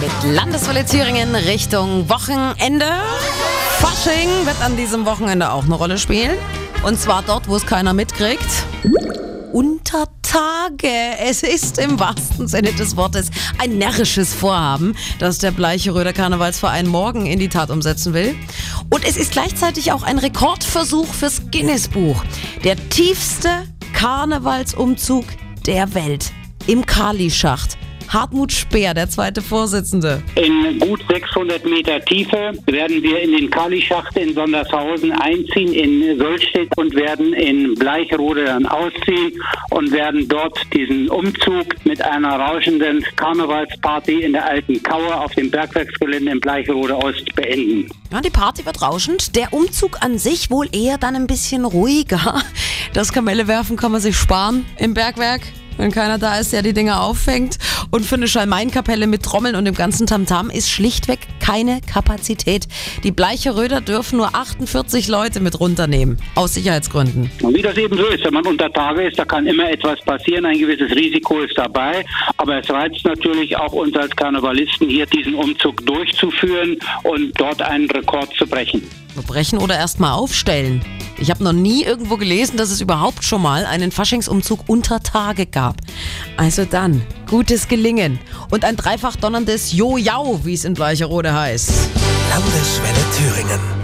mit Landeswelle Thüringen Richtung Wochenende. Fasching wird an diesem Wochenende auch eine Rolle spielen. Und zwar dort, wo es keiner mitkriegt. Unter Tage. Es ist im wahrsten Sinne des Wortes ein närrisches Vorhaben, das der Bleicheröder Karnevalsverein morgen in die Tat umsetzen will. Und es ist gleichzeitig auch ein Rekordversuch fürs Guinness-Buch. Der tiefste Karnevalsumzug der Welt im Kali-Schacht. Hartmut Speer, der zweite Vorsitzende. In gut 600 Meter Tiefe werden wir in den Kalischacht in Sondershausen einziehen, in Solstedt und werden in Bleichrode dann ausziehen und werden dort diesen Umzug mit einer rauschenden Karnevalsparty in der alten Kaue auf dem Bergwerksgelände in Bleichrode Ost beenden. Ja, die Party wird rauschend, der Umzug an sich wohl eher dann ein bisschen ruhiger. Das Kamelle werfen kann man sich sparen im Bergwerk wenn keiner da ist, der die Dinger auffängt. Und für eine Schalmeinkapelle mit Trommeln und dem ganzen Tamtam ist schlichtweg keine Kapazität. Die Bleiche Röder dürfen nur 48 Leute mit runternehmen, aus Sicherheitsgründen. Und wie das eben so ist, wenn man unter Tage ist, da kann immer etwas passieren, ein gewisses Risiko ist dabei. Aber es reizt natürlich auch uns als Karnevalisten hier diesen Umzug durchzuführen und dort einen Rekord zu brechen. Brechen oder erstmal aufstellen. Ich habe noch nie irgendwo gelesen, dass es überhaupt schon mal einen Faschingsumzug unter Tage gab. Also dann, gutes Gelingen und ein dreifach donnerndes Jo-Jau, wie es in Bleicherode heißt. Landeswelle Thüringen.